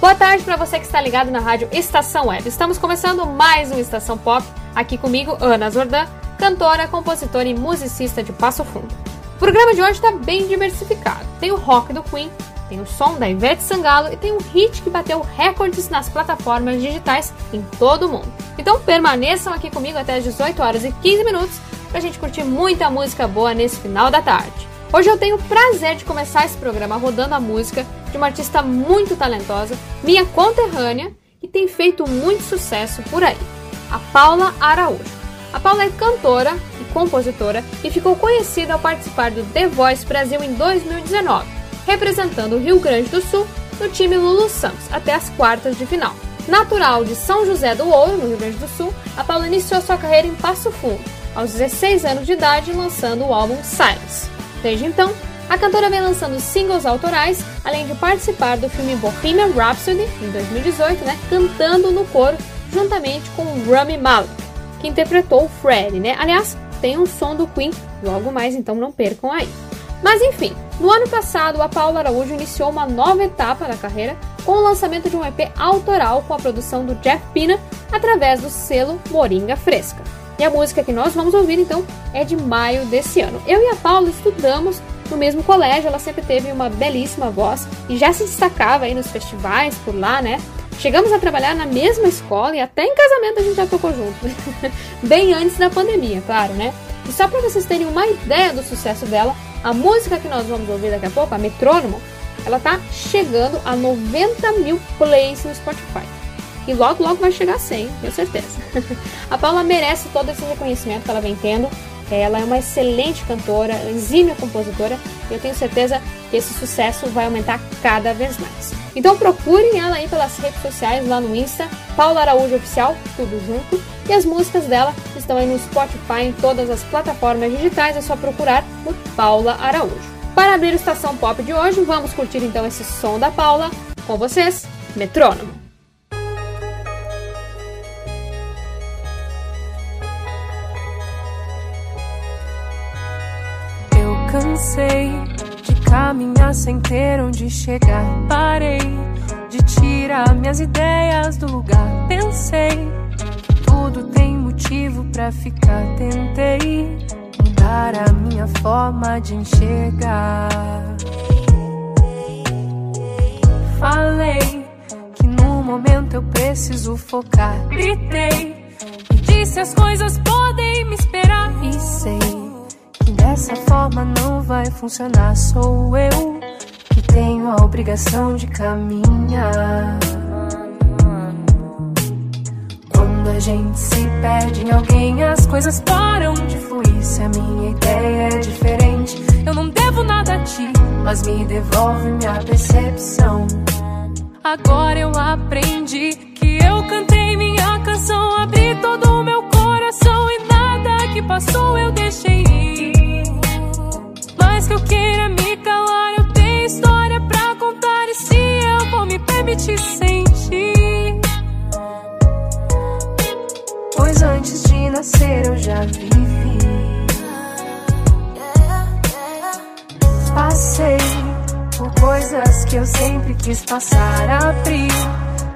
Boa tarde para você que está ligado na rádio Estação Web. Estamos começando mais um Estação Pop. Aqui comigo, Ana Zordan, cantora, compositora e musicista de Passo Fundo. O programa de hoje está bem diversificado. Tem o rock do Queen, tem o som da Ivete Sangalo e tem um hit que bateu recordes nas plataformas digitais em todo o mundo. Então permaneçam aqui comigo até as 18 horas e 15 minutos para a gente curtir muita música boa nesse final da tarde. Hoje eu tenho o prazer de começar esse programa rodando a música de uma artista muito talentosa, minha conterrânea, e tem feito muito sucesso por aí, a Paula Araújo. A Paula é cantora e compositora e ficou conhecida ao participar do The Voice Brasil em 2019, representando o Rio Grande do Sul no time Lulu Santos até as quartas de final. Natural de São José do Ouro, no Rio Grande do Sul, a Paula iniciou sua carreira em Passo Fundo, aos 16 anos de idade, lançando o álbum Silence. Desde então, a cantora vem lançando singles autorais, além de participar do filme Bohemian Rhapsody, em 2018, né, cantando no coro juntamente com Rami Malek, que interpretou o Freddie, né? Aliás, tem um som do Queen, logo mais, então não percam aí. Mas enfim, no ano passado, a Paula Araújo iniciou uma nova etapa da carreira com o lançamento de um EP autoral com a produção do Jeff Pina através do selo Moringa Fresca. E a música que nós vamos ouvir então é de maio desse ano. Eu e a Paula estudamos no mesmo colégio, ela sempre teve uma belíssima voz e já se destacava aí nos festivais por lá, né? Chegamos a trabalhar na mesma escola e até em casamento a gente já tocou junto. Bem antes da pandemia, claro, né? E só para vocês terem uma ideia do sucesso dela, a música que nós vamos ouvir daqui a pouco, a Metrônomo, ela tá chegando a 90 mil plays no Spotify. E logo, logo vai chegar a 100, tenho certeza. a Paula merece todo esse reconhecimento que ela vem tendo. Ela é uma excelente cantora, exímia compositora, e eu tenho certeza que esse sucesso vai aumentar cada vez mais. Então procurem ela aí pelas redes sociais, lá no Insta, Paula Araújo Oficial, tudo junto. E as músicas dela estão aí no Spotify, em todas as plataformas digitais, é só procurar por Paula Araújo. Para abrir a Estação Pop de hoje, vamos curtir então esse som da Paula. Com vocês, Metrônomo. Cansei de caminhar sem ter onde chegar. Parei de tirar minhas ideias do lugar. Pensei que tudo tem motivo para ficar. Tentei mudar a minha forma de enxergar. Falei que no momento eu preciso focar. Gritei e disse as coisas podem me esperar. E sei Dessa forma não vai funcionar. Sou eu que tenho a obrigação de caminhar. Quando a gente se perde em alguém, as coisas param de fluir. Se a minha ideia é diferente, eu não devo nada a ti, mas me devolve minha percepção. Agora eu aprendi que eu cantei minha canção, abri todo o meu coração e nada que passou eu deixei ir mais que eu queira me calar, eu tenho história pra contar. E se eu vou me permitir sentir? Pois antes de nascer eu já vivi. Passei por coisas que eu sempre quis passar. Abri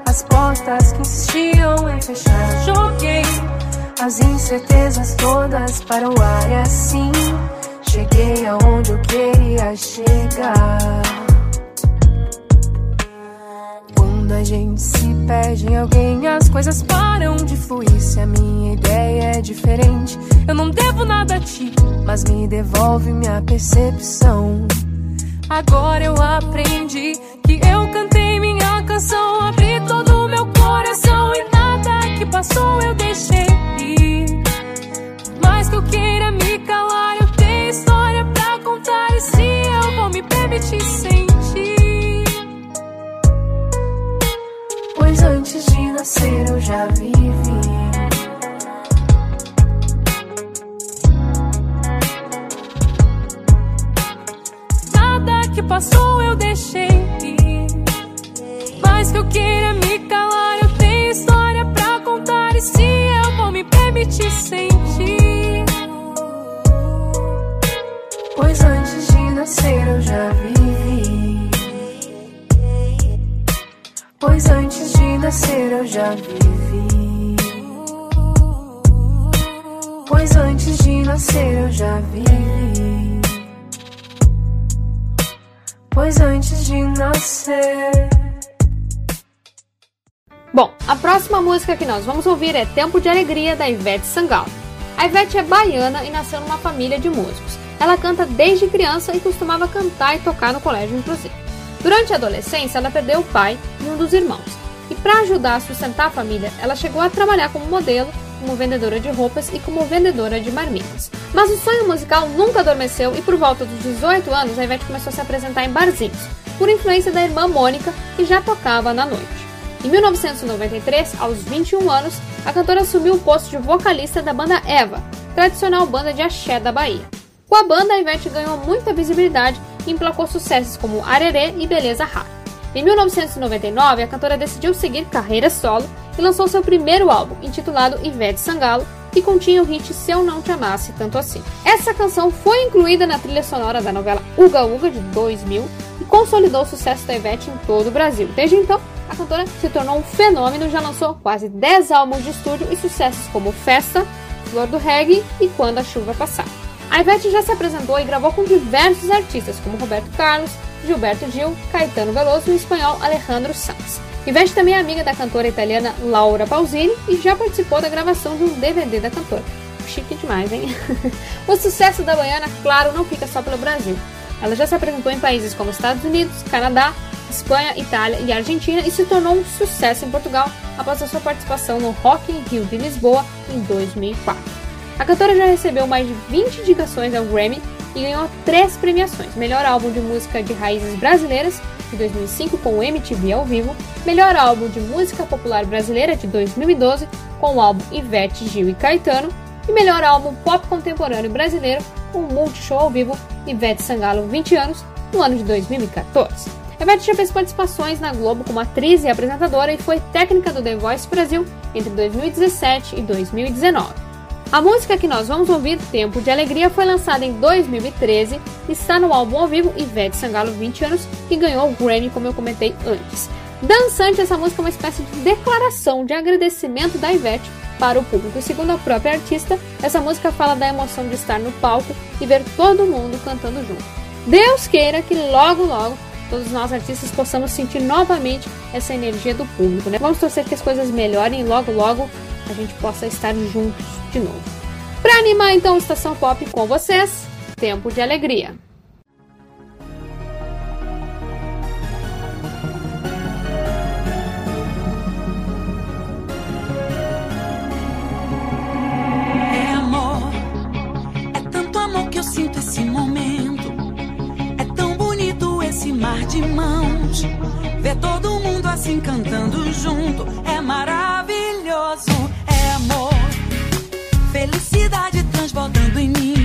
as portas que insistiam em fechar. Joguei as incertezas todas para o ar e assim Cheguei aonde eu queria chegar. Quando a gente se perde em alguém, as coisas param de fluir. Se a minha ideia é diferente, eu não devo nada a ti, mas me devolve minha percepção. Agora eu aprendi que eu cantei minha canção, abri todo o meu coração e nada que passou eu deixei ir. Mais que eu queira me se eu vou me permitir sentir. já vivi. Nada que passou eu deixei ir. Mas que eu queira me calar, eu tenho história pra contar. E se eu vou me permitir sentir? Pois antes de nascer eu já vivi. Pois antes de nascer eu já vivi. Pois antes de nascer eu já vivi. Pois antes de nascer. Bom, a próxima música que nós vamos ouvir é Tempo de Alegria, da Ivete Sangalo. A Ivete é baiana e nasceu numa família de músicos. Ela canta desde criança e costumava cantar e tocar no colégio, inclusive. Durante a adolescência, ela perdeu o pai e um dos irmãos. E para ajudar a sustentar a família, ela chegou a trabalhar como modelo, como vendedora de roupas e como vendedora de marmitas. Mas o sonho musical nunca adormeceu e por volta dos 18 anos, a Ivete começou a se apresentar em barzinhos, por influência da irmã Mônica, que já tocava na noite. Em 1993, aos 21 anos, a cantora assumiu o posto de vocalista da banda Eva, tradicional banda de axé da Bahia. Com a banda, a Ivete ganhou muita visibilidade e emplacou sucessos como Arerê e Beleza Rara. Em 1999, a cantora decidiu seguir carreira solo e lançou seu primeiro álbum, intitulado Ivete Sangalo, que continha o hit Se Eu Não Te Amasse Tanto Assim. Essa canção foi incluída na trilha sonora da novela Uga Uga de 2000 e consolidou o sucesso da Ivete em todo o Brasil. Desde então, a cantora se tornou um fenômeno e já lançou quase 10 álbuns de estúdio e sucessos como Festa, Flor do Reggae e Quando a Chuva Passar. A Ivete já se apresentou e gravou com diversos artistas como Roberto Carlos, Gilberto Gil, Caetano Veloso e o espanhol Alejandro Sanz. Ivete também é amiga da cantora italiana Laura Pausini e já participou da gravação de um DVD da cantora. Chique demais, hein? o sucesso da baiana, claro, não fica só pelo Brasil. Ela já se apresentou em países como Estados Unidos, Canadá, Espanha, Itália e Argentina e se tornou um sucesso em Portugal após a sua participação no Rock in Rio de Lisboa em 2004. A cantora já recebeu mais de 20 indicações ao Grammy e ganhou três premiações: Melhor Álbum de Música de Raízes Brasileiras de 2005 com o MTV ao vivo, Melhor Álbum de Música Popular Brasileira de 2012 com o álbum Ivete, Gil e Caetano e Melhor Álbum Pop Contemporâneo Brasileiro com o Multishow ao vivo Ivete Sangalo 20 anos no ano de 2014. Ivete já fez participações na Globo como atriz e apresentadora e foi técnica do The Voice Brasil entre 2017 e 2019. A música que nós vamos ouvir, Tempo de Alegria, foi lançada em 2013 e está no álbum ao vivo Ivete Sangalo 20 anos, que ganhou o Grammy, como eu comentei antes. Dançante, essa música é uma espécie de declaração de agradecimento da Ivete para o público. Segundo a própria artista, essa música fala da emoção de estar no palco e ver todo mundo cantando junto. Deus queira que logo, logo todos nós artistas possamos sentir novamente essa energia do público, né? Vamos torcer que as coisas melhorem logo logo a gente possa estar juntos de novo. Para animar então a Estação Pop com vocês, Tempo de Alegria. É amor, é tanto amor que eu sinto esse momento. É tão bonito esse mar de mãos. Ver todo mundo assim cantando junto é maravilhoso. É amor, felicidade transbordando em mim.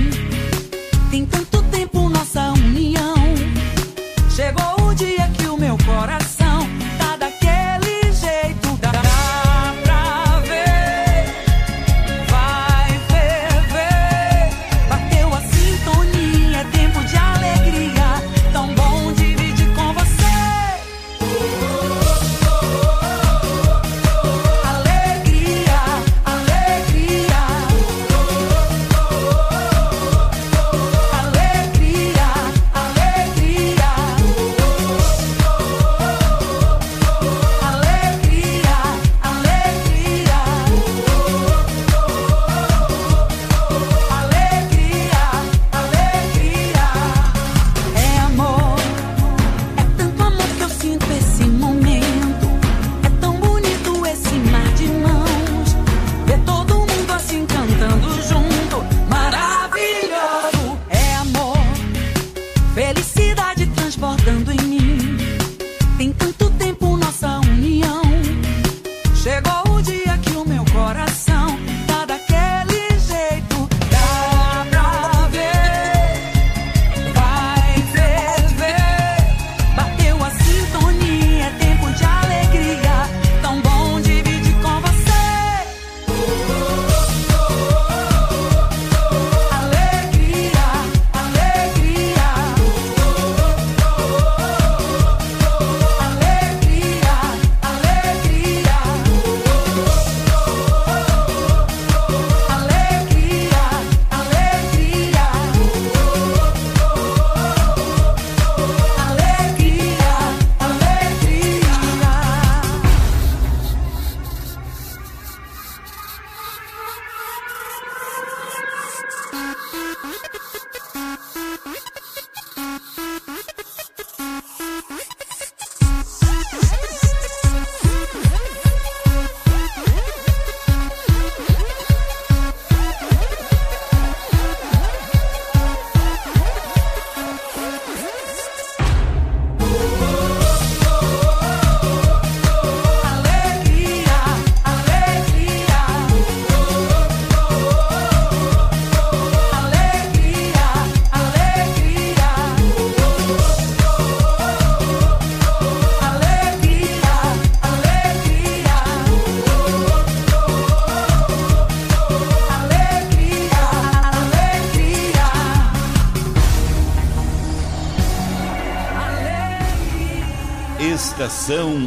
Estação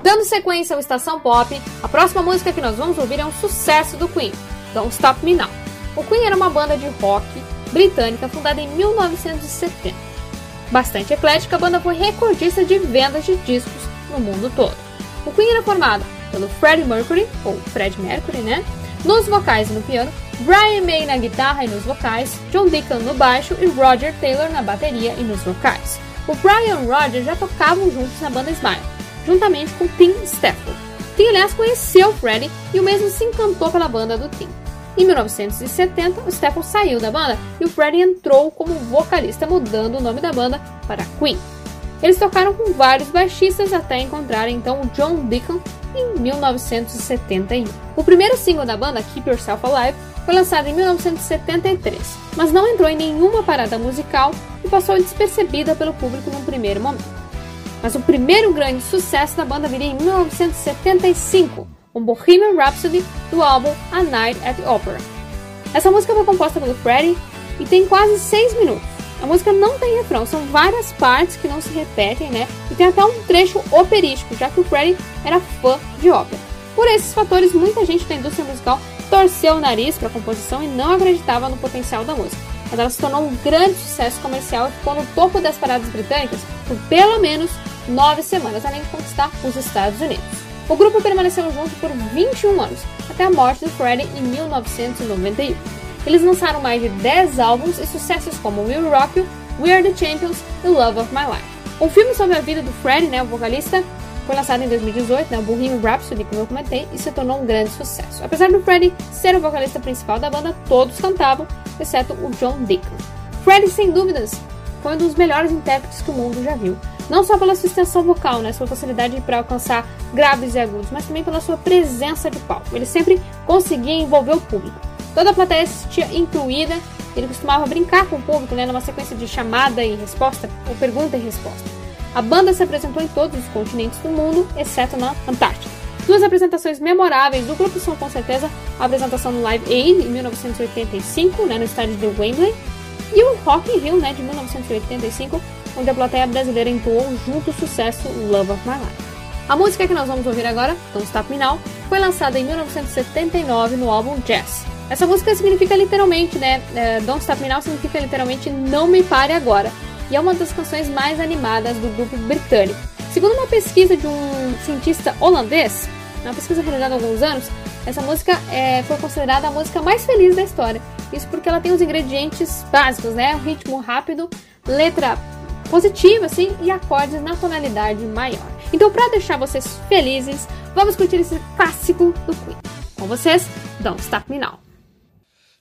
Dando sequência ao Estação Pop, a próxima música que nós vamos ouvir é um sucesso do Queen, Don't Stop Me Now. O Queen era uma banda de rock britânica fundada em 1970. Bastante eclética, a banda foi recordista de vendas de discos no mundo todo. O Queen era formado pelo Freddie Mercury, ou Fred Mercury, né? Nos vocais e no piano, Brian May na guitarra e nos vocais, John Deacon no baixo e Roger Taylor na bateria e nos vocais. O Brian e o Roger já tocavam juntos na banda Smile, juntamente com Tim Stafford. Tim, aliás, conheceu Freddie e o mesmo se encantou pela banda do Tim. Em 1970, o Stafford saiu da banda e o Freddie entrou como vocalista, mudando o nome da banda para Queen. Eles tocaram com vários baixistas até encontrarem então o John Deacon em 1971. O primeiro single da banda, Keep Yourself Alive, foi lançado em 1973, mas não entrou em nenhuma parada musical e passou despercebida pelo público num primeiro momento. Mas o primeiro grande sucesso da banda viria em 1975, com Bohemian Rhapsody do álbum A Night at the Opera. Essa música foi composta pelo Freddie e tem quase 6 minutos. A música não tem refrão, são várias partes que não se repetem, né? E tem até um trecho operístico, já que o Freddie era fã de ópera. Por esses fatores, muita gente da indústria musical torceu o nariz para a composição e não acreditava no potencial da música. Mas ela se tornou um grande sucesso comercial e ficou no topo das paradas britânicas por pelo menos nove semanas, além de conquistar os Estados Unidos. O grupo permaneceu junto por 21 anos, até a morte do Freddie em 1991. Eles lançaram mais de 10 álbuns e sucessos como Will Rock You, We Are The Champions e Love of My Life. O filme sobre a vida do Freddie, né, o vocalista, foi lançado em 2018, né, o Bohemian Rhapsody, como eu comentei, e se tornou um grande sucesso. Apesar do Freddie ser o vocalista principal da banda, todos cantavam, exceto o John Deacon. Freddie, sem dúvidas, foi um dos melhores intérpretes que o mundo já viu. Não só pela sua extensão vocal, né, sua facilidade para alcançar graves e agudos, mas também pela sua presença de palco. Ele sempre conseguia envolver o público. Toda a plateia assistia incluída. Ele costumava brincar com o público, né, numa sequência de chamada e resposta, ou pergunta e resposta. A banda se apresentou em todos os continentes do mundo, exceto na Antártida. Duas apresentações memoráveis do grupo são com certeza a apresentação no Live Aid em 1985, né, no estádio de Wembley, e o Rock in Rio, né, de 1985, onde a plateia brasileira entoou junto o sucesso Love of My Life. A música que nós vamos ouvir agora, Don't Stop Me Now, foi lançada em 1979 no álbum Jazz. Essa música significa literalmente, né? É, Don't Stop Me Now significa literalmente Não Me Pare Agora. E é uma das canções mais animadas do grupo britânico. Segundo uma pesquisa de um cientista holandês, uma pesquisa realizada há alguns anos, essa música é, foi considerada a música mais feliz da história. Isso porque ela tem os ingredientes básicos, né? Um ritmo rápido, letra positiva, assim, e acordes na tonalidade maior. Então, para deixar vocês felizes, vamos curtir esse clássico do Queen. Com vocês, Don't Stop Me Now.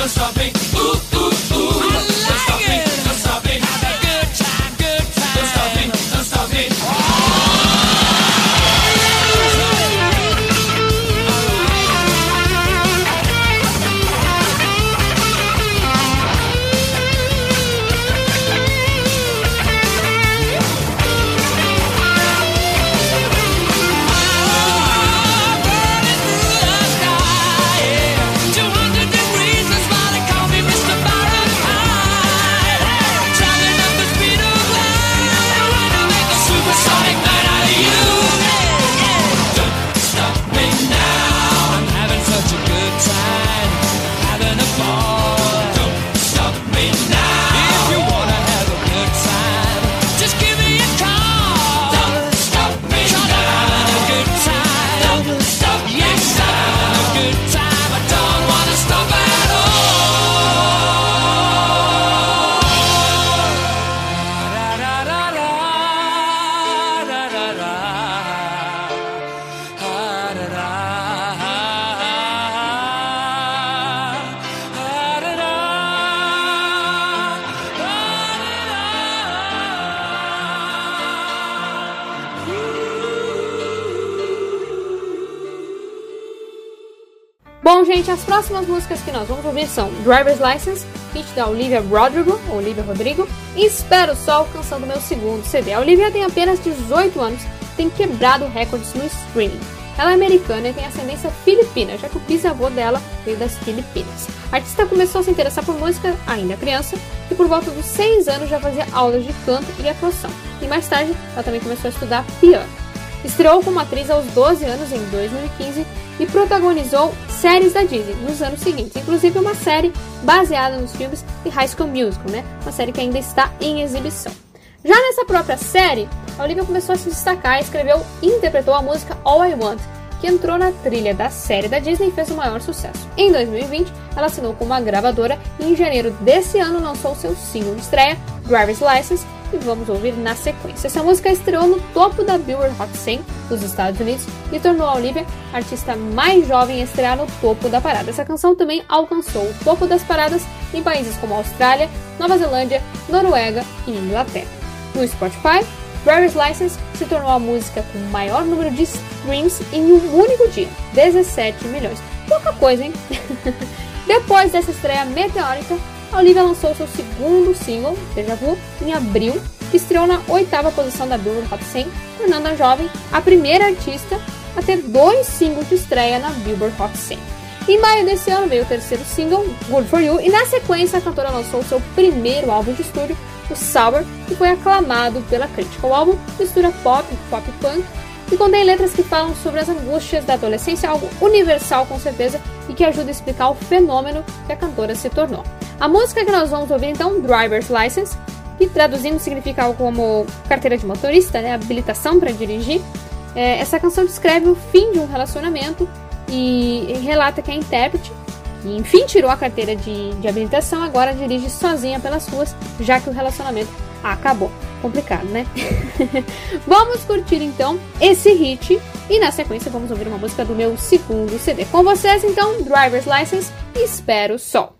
Cause I make são Driver's License, hit da Olivia Rodrigo, Olivia Rodrigo, e Espero Sol, canção do meu segundo CD. A Olivia tem apenas 18 anos, tem quebrado recordes no streaming. Ela é americana e tem ascendência filipina, já que o bisavô dela veio das Filipinas. A artista começou a se interessar por música ainda criança e por volta dos 6 anos já fazia aulas de canto e atuação. E mais tarde, ela também começou a estudar piano. Estreou como atriz aos 12 anos em 2015 e protagonizou séries da Disney nos anos seguintes, inclusive uma série baseada nos filmes de High School Musical, né? Uma série que ainda está em exibição. Já nessa própria série, a Olivia começou a se destacar e escreveu e interpretou a música All I Want, que entrou na trilha da série da Disney e fez o maior sucesso. Em 2020, ela assinou com uma gravadora e em janeiro desse ano lançou seu single de estreia, Driver's License, e vamos ouvir na sequência. Essa música estreou no topo da Billboard Hot 100 dos Estados Unidos e tornou a Olivia a artista mais jovem a estrear no topo da parada. Essa canção também alcançou o topo das paradas em países como Austrália, Nova Zelândia, Noruega e Inglaterra. No Spotify, Driver's License se tornou a música com maior número de streams em um único dia, 17 milhões. Pouca coisa, hein? Depois dessa estreia meteórica, a Olivia lançou seu segundo single, Deja Vu, em abril, que estreou na oitava posição da Billboard Hot 100, tornando a jovem a primeira artista a ter dois singles de estreia na Billboard Hot 100. Em maio desse ano veio o terceiro single, Good For You, e na sequência a cantora lançou seu primeiro álbum de estúdio, o Sour, que foi aclamado pela crítica. O álbum mistura pop, pop punk e contém letras que falam sobre as angústias da adolescência, algo universal com certeza e que ajuda a explicar o fenômeno que a cantora se tornou. A música que nós vamos ouvir então, Driver's License, que traduzindo significa algo como carteira de motorista, né, habilitação para dirigir. É, essa canção descreve o fim de um relacionamento e relata que a intérprete que enfim tirou a carteira de, de habilitação, agora dirige sozinha pelas ruas, já que o relacionamento acabou. Complicado, né? vamos curtir então esse hit e na sequência vamos ouvir uma música do meu segundo CD. Com vocês então, Driver's License e Espero Sol.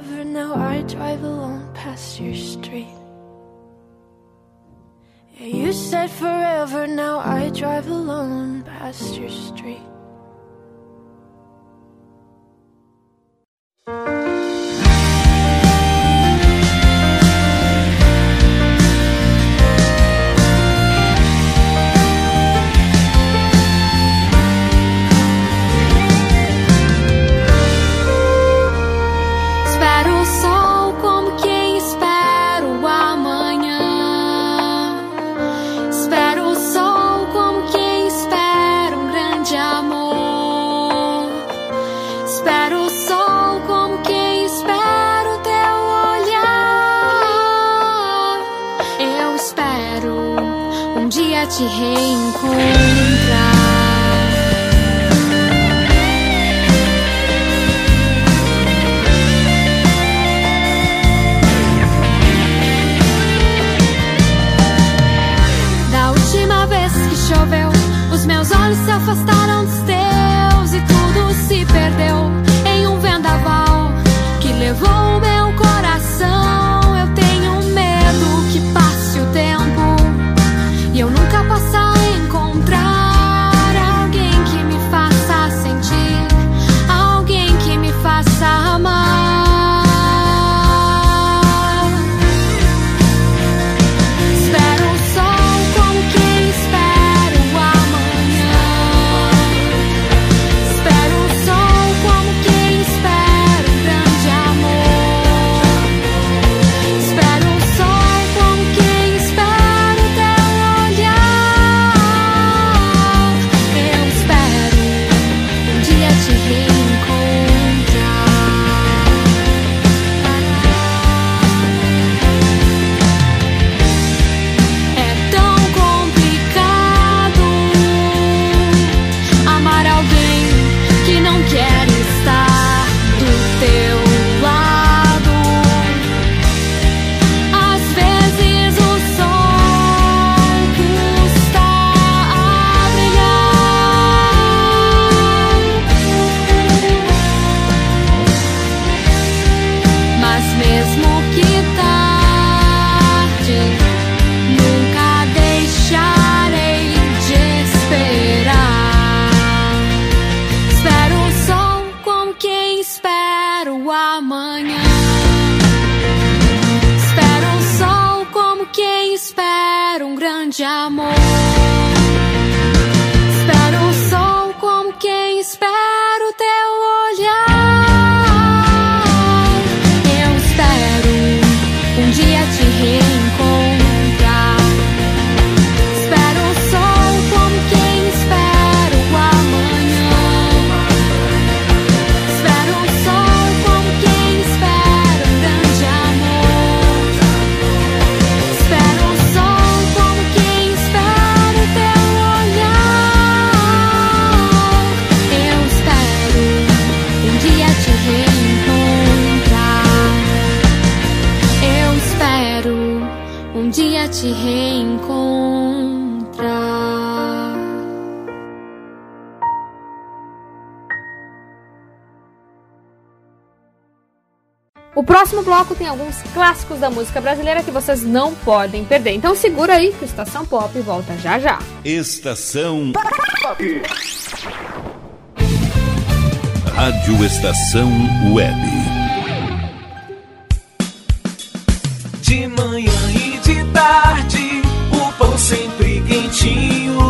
ever know I drive alone past your street. Yeah, you said forever, now I drive alone past your street. she hates próximo bloco tem alguns clássicos da música brasileira que vocês não podem perder. Então segura aí que o Estação Pop volta já já. Estação Pop. Rádio Estação Web. De manhã e de tarde, o pão sempre quentinho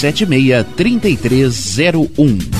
76 3301.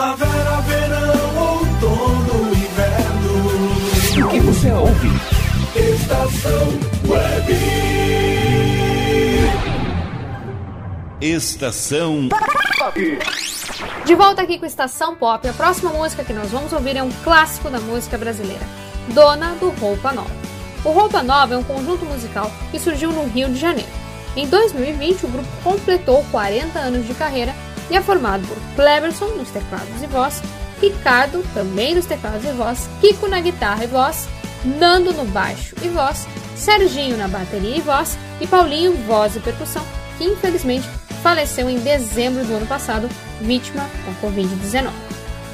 Primavera, verão, outono, inverno. O que você ouve? Estação Web. Estação De volta aqui com Estação Pop, a próxima música que nós vamos ouvir é um clássico da música brasileira, Dona do Roupa Nova. O Roupa Nova é um conjunto musical que surgiu no Rio de Janeiro. Em 2020, o grupo completou 40 anos de carreira e é formado por Cleverson nos teclados e voz, Ricardo também nos teclados e voz, Kiko na guitarra e voz, Nando no baixo e voz, Serginho na bateria e voz e Paulinho voz e percussão, que infelizmente faleceu em dezembro do ano passado, vítima da Covid-19.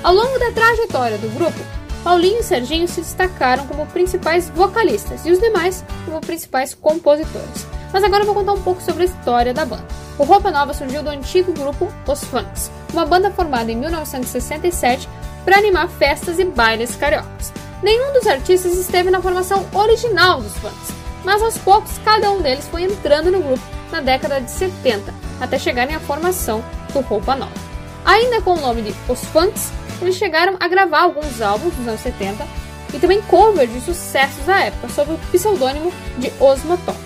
Ao longo da trajetória do grupo, Paulinho e Serginho se destacaram como principais vocalistas e os demais como principais compositores. Mas agora eu vou contar um pouco sobre a história da banda. O Roupa Nova surgiu do antigo grupo Os Funks, uma banda formada em 1967 para animar festas e bailes cariocas. Nenhum dos artistas esteve na formação original dos Funks, mas aos poucos cada um deles foi entrando no grupo na década de 70, até chegarem à formação do Roupa Nova. Ainda com o nome de Os Funks, eles chegaram a gravar alguns álbuns dos anos 70 e também covers de sucessos da época sob o pseudônimo de Os Motones.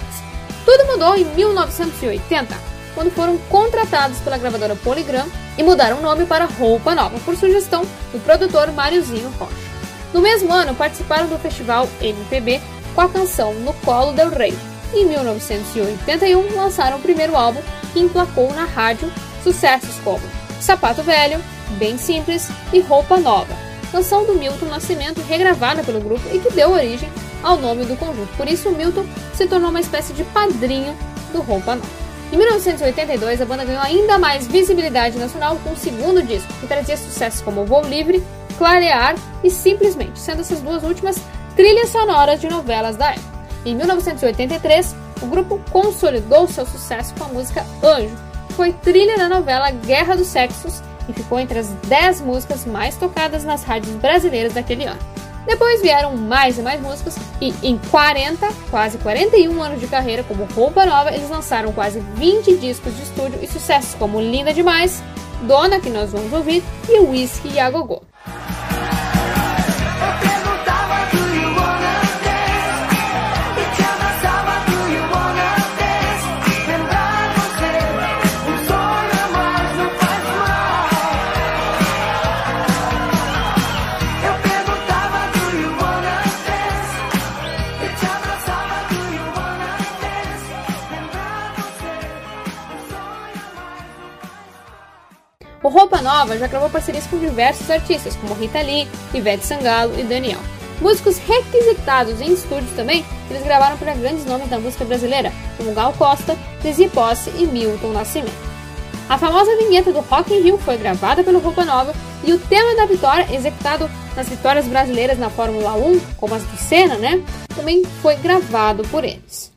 Tudo mudou em 1980, quando foram contratados pela gravadora Polygram e mudaram o nome para Roupa Nova, por sugestão do produtor Máriozinho Rocha. No mesmo ano, participaram do festival MPB com a canção No Colo del Rei. Em 1981, lançaram o primeiro álbum que emplacou na rádio sucessos como Sapato Velho, Bem Simples e Roupa Nova, canção do Milton Nascimento regravada pelo grupo e que deu origem ao nome do conjunto. Por isso, Milton se tornou uma espécie de padrinho do Roupa Nova. Em 1982, a banda ganhou ainda mais visibilidade nacional com o segundo disco, que trazia sucessos como Voo Livre, Clarear e Simplesmente, sendo essas duas últimas trilhas sonoras de novelas da época. Em 1983, o grupo consolidou seu sucesso com a música Anjo, que foi trilha da novela Guerra dos Sexos e ficou entre as 10 músicas mais tocadas nas rádios brasileiras daquele ano. Depois vieram mais e mais músicas e em 40, quase 41 anos de carreira como Roupa Nova, eles lançaram quase 20 discos de estúdio e sucessos como Linda Demais, Dona, que nós vamos ouvir, e Whisky e a O Roupa Nova já gravou parcerias com diversos artistas, como Rita Lee, Ivete Sangalo e Daniel. Músicos requisitados em estúdios também, eles gravaram para grandes nomes da música brasileira, como Gal Costa, Dizzy Posse e Milton Nascimento. A famosa vinheta do Rock in Rio foi gravada pelo Roupa Nova e o tema da vitória, executado nas vitórias brasileiras na Fórmula 1, como as do Senna, né, também foi gravado por eles.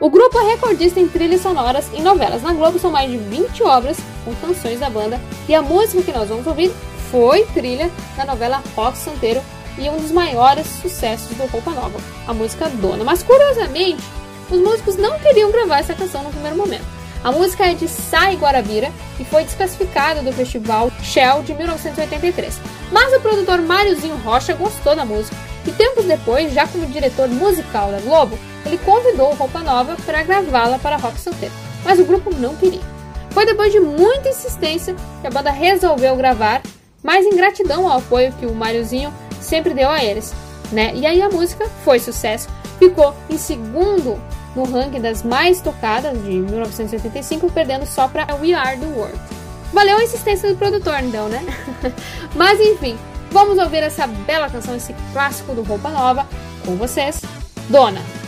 O grupo é recordista em trilhas sonoras em novelas. Na Globo são mais de 20 obras com canções da banda e a música que nós vamos ouvir foi trilha da novela Rock Santeiro e um dos maiores sucessos do Roupa Nova, a música Dona. Mas curiosamente, os músicos não queriam gravar essa canção no primeiro momento. A música é de Sai Guarabira e foi desclassificada do festival Shell de 1983. Mas o produtor Máriozinho Rocha gostou da música e tempos depois, já como diretor musical da Globo, ele convidou o Roupa Nova para gravá-la para Rock Santeiro, mas o grupo não queria. Foi depois de muita insistência que a banda resolveu gravar, mas em gratidão ao apoio que o Máriozinho sempre deu a eles. Né? E aí a música foi sucesso, ficou em segundo no ranking das mais tocadas de 1985, perdendo só para We Are the World. Valeu a insistência do produtor, então, né? Mas enfim, vamos ouvir essa bela canção, esse clássico do Roupa Nova, com vocês, Dona.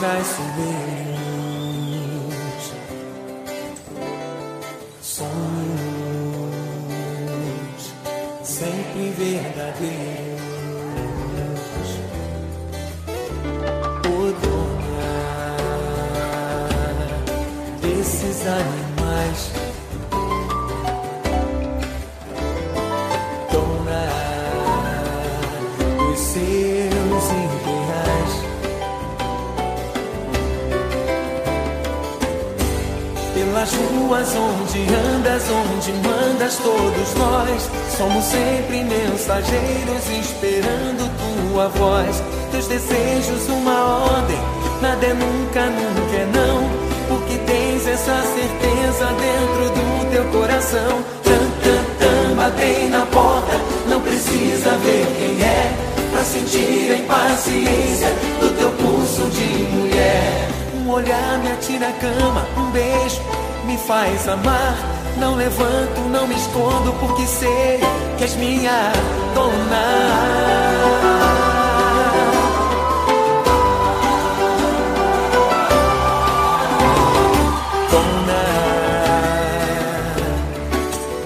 nice to be Ruas onde andas, onde mandas, todos nós somos sempre mensageiros esperando tua voz. Teus desejos, uma ordem, nada é nunca, nunca é não. Porque tens essa certeza dentro do teu coração. Tan, tan, tan, batei na porta, não precisa ver quem é. Pra sentir a impaciência do teu pulso de mulher. Um olhar me atira a cama, um beijo me faz amar. Não levanto, não me escondo, porque sei que és minha dona. Dona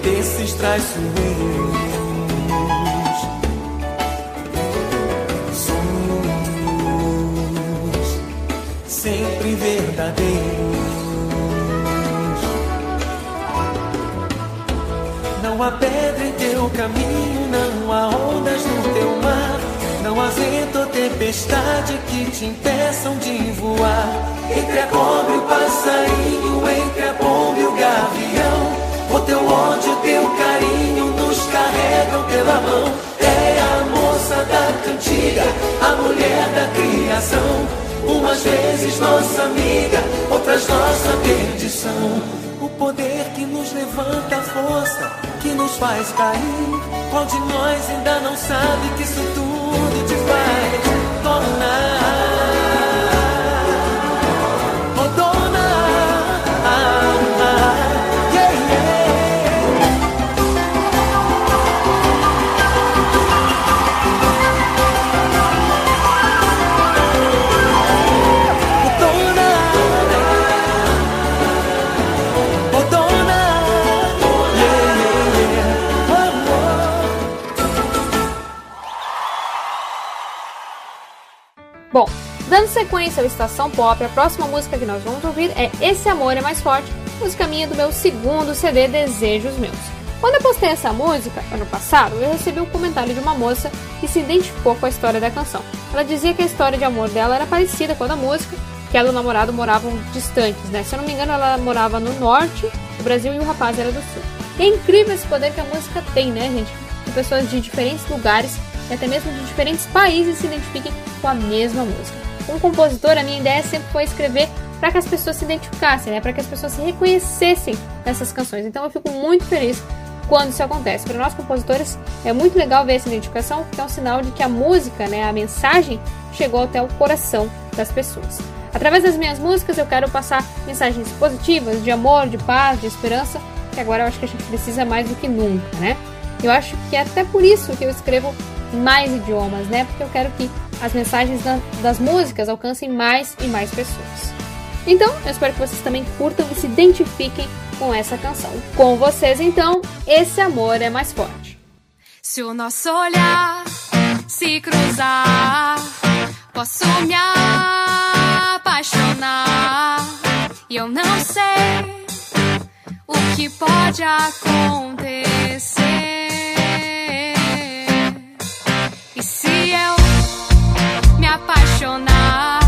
desses traiçoeiros, sonhos sempre verdadeiros. Não há pedra em teu caminho, não há ondas no teu mar, não há vento ou tempestade que te impeçam de voar. Entre a cobra e o passarinho, entre a bomba e o gavião, o teu ódio, o teu carinho nos carregam pela mão. É a moça da cantiga, a mulher da criação. Umas vezes nossa amiga, outras nossa perdição. O poder que nos levanta a força, que nos faz cair. Qual de nós ainda não sabe que isso tudo te faz tornar? Bom, dando sequência ao Estação Pop, a próxima música que nós vamos ouvir é Esse Amor é Mais Forte, música minha do meu segundo CD Desejos Meus. Quando eu postei essa música, ano passado, eu recebi um comentário de uma moça que se identificou com a história da canção. Ela dizia que a história de amor dela era parecida com a da música, que ela e o namorado moravam distantes, né? Se eu não me engano, ela morava no norte do Brasil e o rapaz era do sul. E é incrível esse poder que a música tem, né, gente? Que pessoas de diferentes lugares e até mesmo de diferentes países se identifiquem com a mesma música. Como compositor, a minha ideia sempre foi escrever para que as pessoas se identificassem, né? para que as pessoas se reconhecessem nessas canções. Então eu fico muito feliz quando isso acontece. Para nós compositores é muito legal ver essa identificação, porque é um sinal de que a música, né, a mensagem, chegou até o coração das pessoas. Através das minhas músicas eu quero passar mensagens positivas, de amor, de paz, de esperança, que agora eu acho que a gente precisa mais do que nunca, né? Eu acho que é até por isso que eu escrevo mais idiomas, né? Porque eu quero que as mensagens da, das músicas alcancem mais e mais pessoas. Então, eu espero que vocês também curtam e se identifiquem com essa canção. Com vocês, então, esse amor é mais forte. Se o nosso olhar se cruzar, posso me apaixonar. E eu não sei o que pode acontecer. Apaixonar.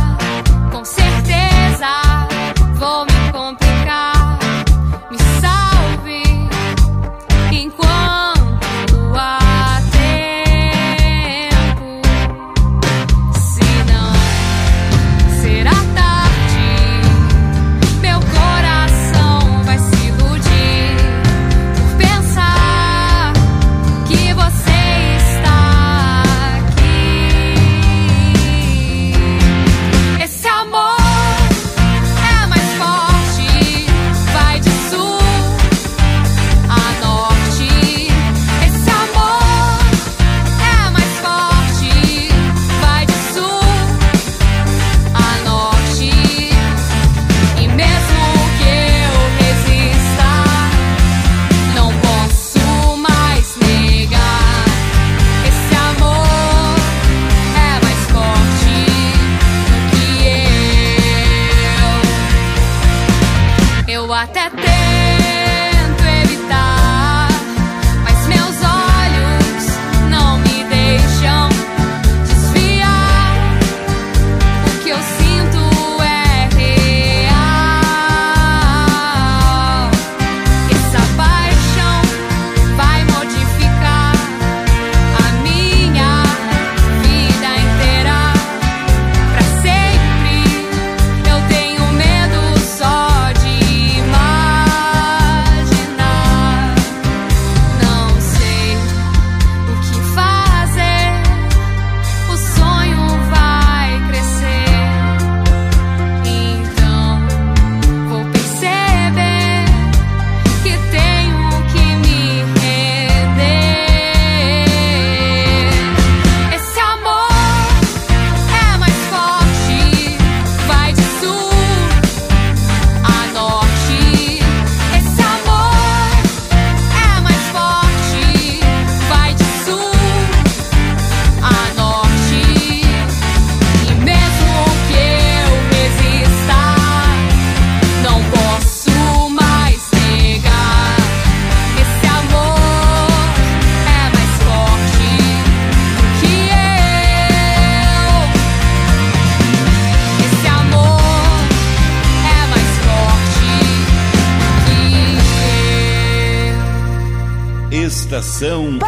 Estação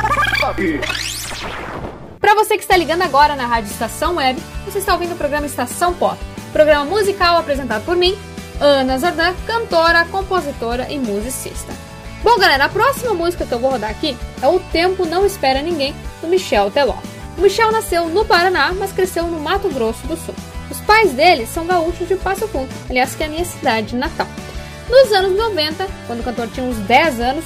Para você que está ligando agora na Rádio Estação Web, você está ouvindo o programa Estação Pop, programa musical apresentado por mim, Ana Zordan, cantora, compositora e musicista. Bom, galera, a próxima música que eu vou rodar aqui é O Tempo Não Espera Ninguém, do Michel Teló. O Michel nasceu no Paraná, mas cresceu no Mato Grosso do Sul. Os pais dele são gaúchos de Passo Fundo, aliás, que é a minha cidade natal. Nos anos 90, quando o cantor tinha uns 10 anos,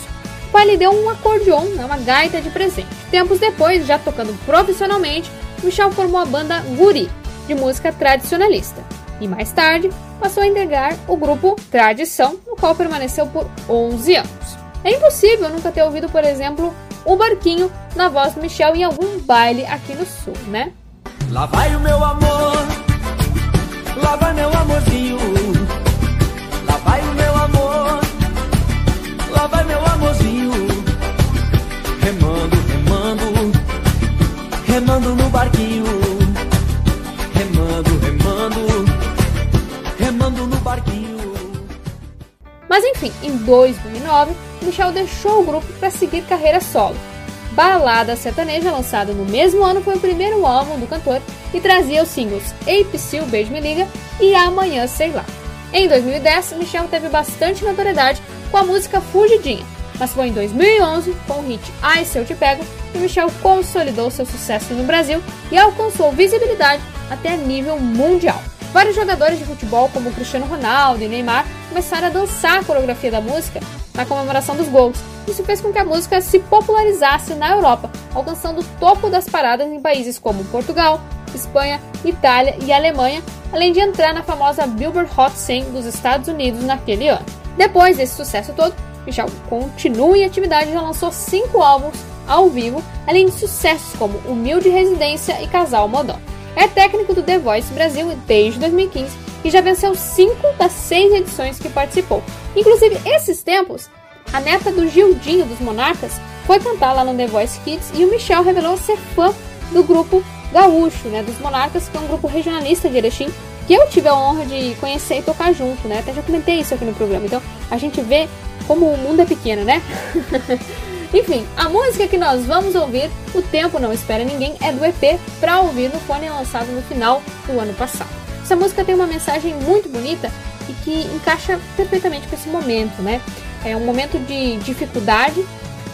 o pai lhe deu um acordeon, né, uma gaita de presente. Tempos depois, já tocando profissionalmente, Michel formou a banda Guri, de música tradicionalista. E mais tarde, passou a integrar o grupo Tradição, no qual permaneceu por 11 anos. É impossível nunca ter ouvido, por exemplo, o Barquinho na voz do Michel em algum baile aqui no sul, né? Lá vai o meu amor, lá vai meu amorzinho. Remando, remando, remando no barquinho. Remando, remando, remando no barquinho. Mas enfim, em 2009, Michel deixou o grupo para seguir carreira solo. Balada Sertaneja, lançado no mesmo ano, foi o primeiro álbum do cantor e trazia os singles Ei Psyu, Beijo Me Liga e Amanhã Sei Lá. Em 2010, Michel teve bastante notoriedade com a música Fugidinha, mas foi em 2011, com o hit Ai Se Eu Te Pego, que Michel consolidou seu sucesso no Brasil e alcançou visibilidade até nível mundial. Vários jogadores de futebol, como Cristiano Ronaldo e Neymar, começaram a dançar a coreografia da música na comemoração dos gols. Isso fez com que a música se popularizasse na Europa, alcançando o topo das paradas em países como Portugal, Espanha, Itália e Alemanha, além de entrar na famosa Billboard Hot 100 dos Estados Unidos naquele ano. Depois desse sucesso todo, Michel continua em atividade e já lançou cinco álbuns ao vivo, além de sucessos como Humilde Residência e Casal Modão. É técnico do The Voice Brasil desde 2015 e já venceu cinco das seis edições que participou. Inclusive, esses tempos, a neta do Gildinho dos Monarcas foi cantar lá no The Voice Kids e o Michel revelou ser fã do grupo Gaúcho, né, dos Monarcas, que é um grupo regionalista de Erechim, que eu tive a honra de conhecer e tocar junto, né? Até já comentei isso aqui no programa. Então, a gente vê como o mundo é pequeno, né? Enfim, a música que nós vamos ouvir, O Tempo Não Espera Ninguém, é do EP Pra Ouvir no Fone lançado no final do ano passado. Essa música tem uma mensagem muito bonita e que encaixa perfeitamente com esse momento, né? É um momento de dificuldade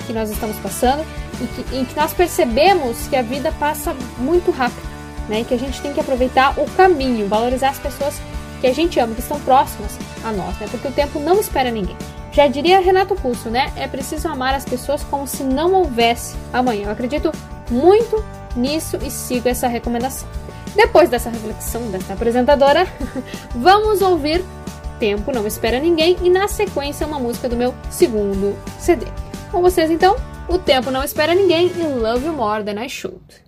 que nós estamos passando e que, em que nós percebemos que a vida passa muito rápido, né? E que a gente tem que aproveitar o caminho, valorizar as pessoas que a gente ama, que estão próximas a nós, né? Porque o tempo não espera ninguém. Já diria Renato Russo, né? É preciso amar as pessoas como se não houvesse amanhã. Eu acredito muito nisso e sigo essa recomendação. Depois dessa reflexão dessa apresentadora, vamos ouvir Tempo Não Espera Ninguém e na sequência uma música do meu segundo CD. Com vocês então, O Tempo Não Espera Ninguém e Love You More Than I Should.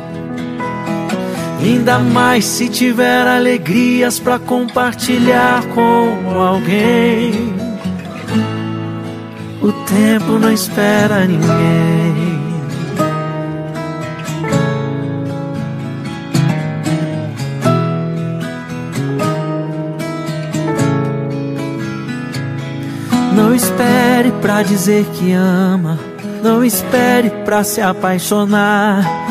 Ainda mais se tiver alegrias para compartilhar com alguém. O tempo não espera ninguém. Não espere pra dizer que ama. Não espere pra se apaixonar.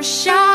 Me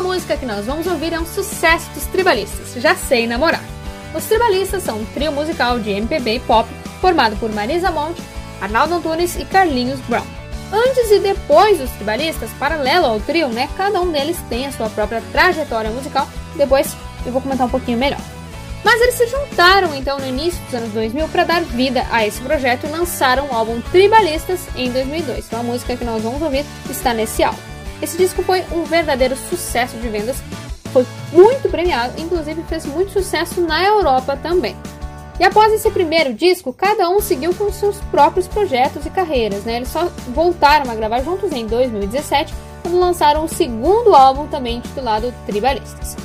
música que nós vamos ouvir é um sucesso dos tribalistas, Já Sei Namorar. Os tribalistas são um trio musical de MPB e pop formado por Marisa Monte, Arnaldo Antunes e Carlinhos Brown. Antes e depois dos tribalistas, paralelo ao trio, né, cada um deles tem a sua própria trajetória musical. Depois eu vou comentar um pouquinho melhor. Mas eles se juntaram então no início dos anos 2000 para dar vida a esse projeto e lançaram o álbum Tribalistas em 2002. Então a música que nós vamos ouvir está nesse álbum. Esse disco foi um verdadeiro sucesso de vendas, foi muito premiado, inclusive fez muito sucesso na Europa também. E após esse primeiro disco, cada um seguiu com seus próprios projetos e carreiras, né? Eles só voltaram a gravar juntos em 2017, quando lançaram o segundo álbum também intitulado Tribalistas.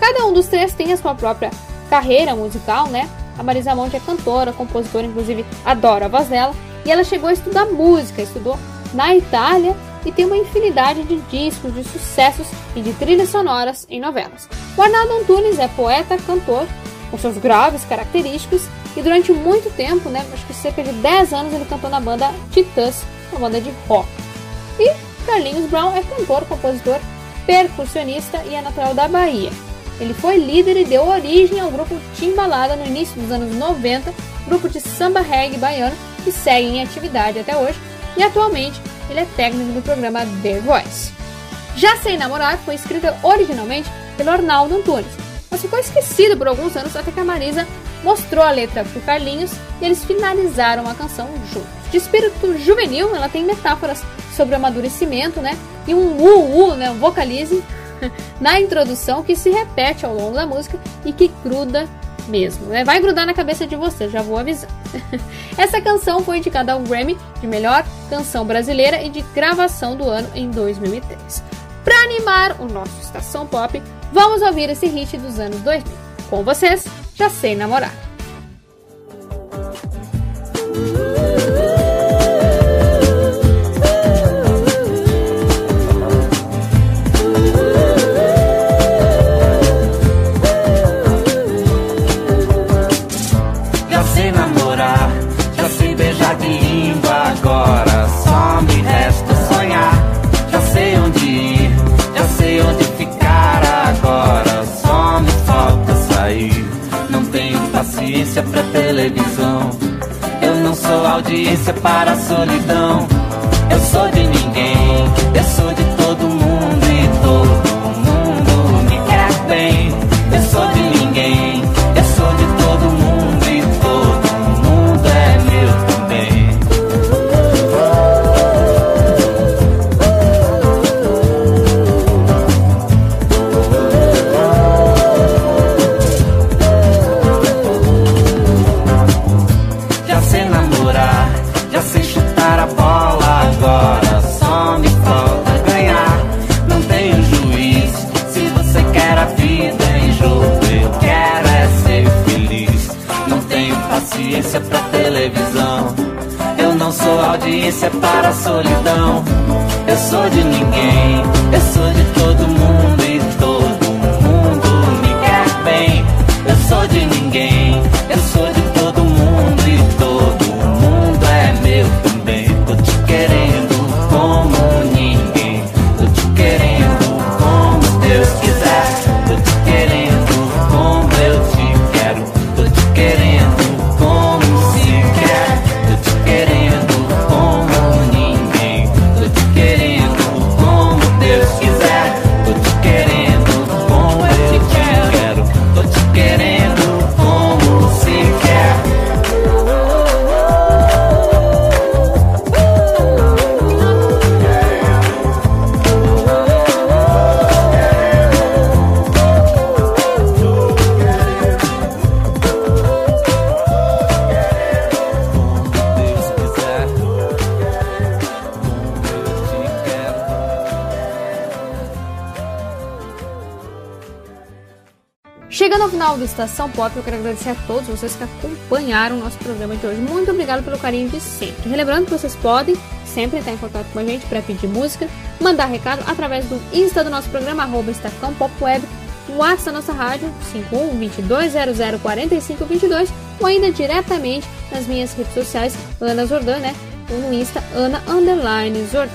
Cada um dos três tem a sua própria carreira musical, né? A Marisa Monte é cantora, compositora, inclusive adoro a voz dela. E ela chegou a estudar música, estudou na Itália e tem uma infinidade de discos, de sucessos e de trilhas sonoras em novelas. O Arnaldo Antunes é poeta, cantor, com seus graves característicos, e durante muito tempo, né, acho que cerca de 10 anos, ele cantou na banda Titãs, uma banda de rock. E Carlinhos Brown é cantor, compositor, percussionista e é natural da Bahia. Ele foi líder e deu origem ao grupo Timbalada no início dos anos 90, grupo de samba reggae baiano que segue em atividade até hoje e atualmente ele é técnico do programa The Voice. Já Sei Namorar foi escrita originalmente pelo Arnaldo Antunes, mas ficou esquecida por alguns anos até que a Marisa mostrou a letra para Carlinhos e eles finalizaram a canção juntos. De espírito juvenil, ela tem metáforas sobre amadurecimento, né? E um u-u, né? Um vocalize na introdução que se repete ao longo da música e que gruda mesmo. Né? Vai grudar na cabeça de você, já vou avisar. Essa canção foi indicada ao Grammy de melhor canção brasileira e de gravação do ano em 2003. Para animar o nosso Estação Pop, vamos ouvir esse hit dos anos 2000. Com vocês, Já Sei Namorar. Audiência pra televisão. Eu não sou audiência para a solidão. Eu sou de sou audiência para a solidão. Eu sou de ninguém, eu sou de do Estação Pop, eu quero agradecer a todos vocês que acompanharam o nosso programa de hoje. Muito obrigado pelo carinho de sempre. Relembrando que vocês podem sempre estar em contato com a gente para pedir música, mandar recado através do Insta do nosso programa, arroba Estacão Pop Web, WhatsApp da nossa rádio, 51-2200-4522, ou ainda diretamente nas minhas redes sociais, Ana Zordan, né? Ou no Insta, Ana Underline Zordan.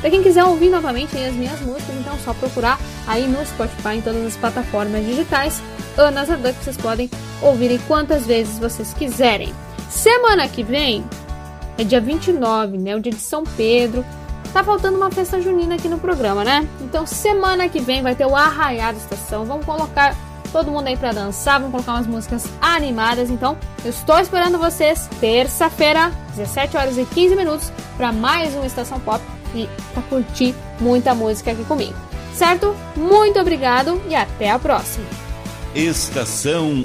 Para quem quiser ouvir novamente as minhas músicas, então é só procurar aí no Spotify, em todas as plataformas digitais, Ana que vocês podem ouvir quantas vezes vocês quiserem. Semana que vem é dia 29, né? O dia de São Pedro. Tá faltando uma festa junina aqui no programa, né? Então semana que vem vai ter o Arraiado Estação. Vamos colocar todo mundo aí para dançar, vamos colocar umas músicas animadas. Então, eu estou esperando vocês terça-feira, 17 horas e 15 minutos, para mais uma Estação Pop e para curtir muita música aqui comigo. Certo? Muito obrigado e até a próxima. Estação.